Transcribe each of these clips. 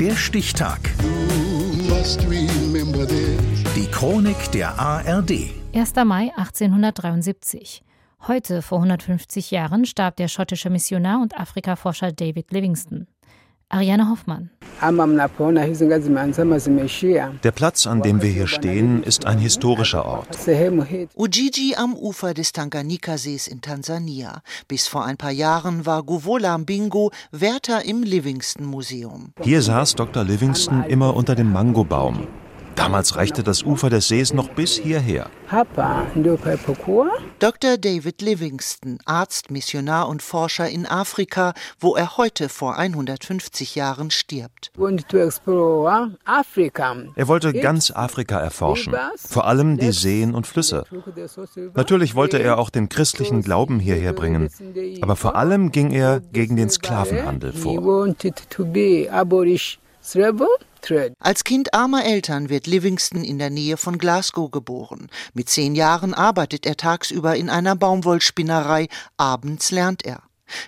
Der Stichtag. Die Chronik der ARD. 1. Mai 1873. Heute, vor 150 Jahren, starb der schottische Missionar und Afrikaforscher David Livingstone. Ariane Hoffmann. Der Platz, an dem wir hier stehen, ist ein historischer Ort. Ujiji am Ufer des Tanganyika-Sees in Tansania. Bis vor ein paar Jahren war Guvola Mbingo Wärter im Livingston-Museum. Hier saß Dr. Livingston immer unter dem Mangobaum. Damals reichte das Ufer des Sees noch bis hierher. Dr. David Livingston, Arzt, Missionar und Forscher in Afrika, wo er heute vor 150 Jahren stirbt. Er wollte ganz Afrika erforschen, vor allem die Seen und Flüsse. Natürlich wollte er auch den christlichen Glauben hierher bringen, aber vor allem ging er gegen den Sklavenhandel vor. Als Kind armer Eltern wird Livingston in der Nähe von Glasgow geboren. Mit zehn Jahren arbeitet er tagsüber in einer Baumwollspinnerei, abends lernt er.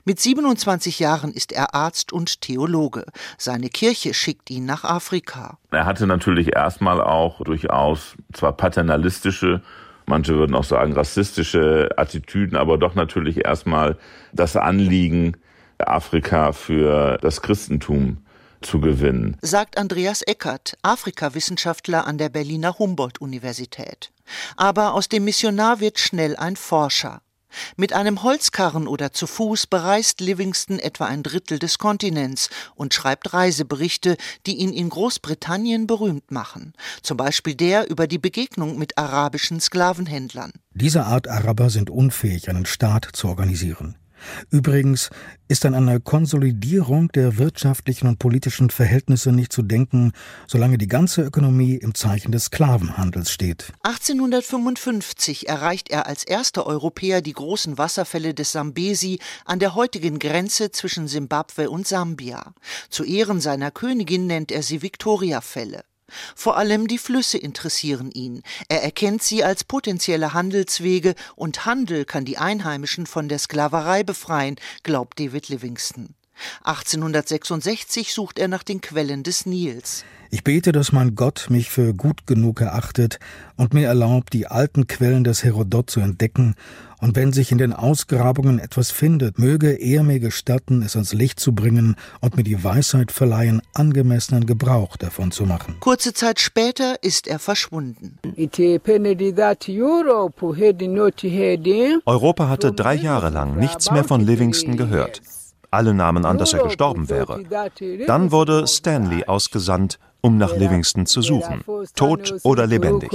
Mit 27 Jahren ist er Arzt und Theologe. Seine Kirche schickt ihn nach Afrika. Er hatte natürlich erstmal auch durchaus zwar paternalistische, manche würden auch sagen rassistische Attitüden, aber doch natürlich erstmal das Anliegen, Afrika für das Christentum zu gewinnen. Sagt Andreas Eckert, Afrikawissenschaftler an der Berliner Humboldt-Universität. Aber aus dem Missionar wird schnell ein Forscher. Mit einem Holzkarren oder zu Fuß bereist Livingston etwa ein Drittel des Kontinents und schreibt Reiseberichte, die ihn in Großbritannien berühmt machen. Zum Beispiel der über die Begegnung mit arabischen Sklavenhändlern. Diese Art Araber sind unfähig, einen Staat zu organisieren. Übrigens ist an eine Konsolidierung der wirtschaftlichen und politischen Verhältnisse nicht zu denken, solange die ganze Ökonomie im Zeichen des Sklavenhandels steht. 1855 erreicht er als erster Europäer die großen Wasserfälle des Sambesi an der heutigen Grenze zwischen Simbabwe und Sambia. Zu Ehren seiner Königin nennt er sie Victoriafälle. Vor allem die Flüsse interessieren ihn. Er erkennt sie als potenzielle Handelswege und Handel kann die Einheimischen von der Sklaverei befreien, glaubt David Livingston. 1866 sucht er nach den Quellen des Nils. Ich bete, dass mein Gott mich für gut genug erachtet und mir erlaubt, die alten Quellen des Herodot zu entdecken, und wenn sich in den Ausgrabungen etwas findet, möge er mir gestatten, es ans Licht zu bringen und mir die Weisheit verleihen, angemessenen Gebrauch davon zu machen. Kurze Zeit später ist er verschwunden. Europa hatte drei Jahre lang nichts mehr von Livingston gehört. Alle nahmen an, dass er gestorben wäre. Dann wurde Stanley ausgesandt, um nach Livingston zu suchen, tot oder lebendig.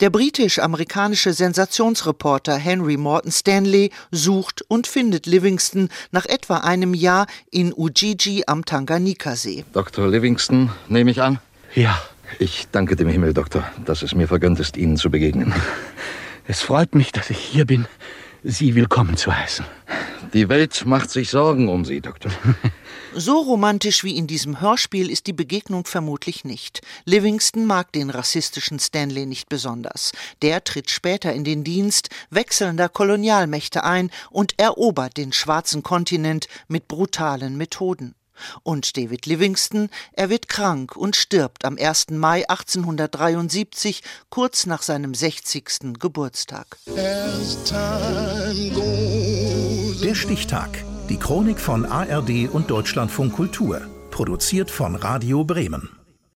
Der britisch-amerikanische Sensationsreporter Henry Morton Stanley sucht und findet Livingston nach etwa einem Jahr in Ujiji am Tanganika-See. Dr. Livingston, nehme ich an? Ja. Ich danke dem Himmel, Doktor, dass es mir vergönnt ist, Ihnen zu begegnen. Es freut mich, dass ich hier bin, Sie willkommen zu heißen. Die Welt macht sich Sorgen um Sie, Doktor. So romantisch wie in diesem Hörspiel ist die Begegnung vermutlich nicht. Livingston mag den rassistischen Stanley nicht besonders. Der tritt später in den Dienst wechselnder Kolonialmächte ein und erobert den schwarzen Kontinent mit brutalen Methoden. Und David Livingston, er wird krank und stirbt am 1. Mai 1873, kurz nach seinem 60. Geburtstag. Der Stichtag. Die Chronik von ARD und Deutschlandfunk Kultur. Produziert von Radio Bremen.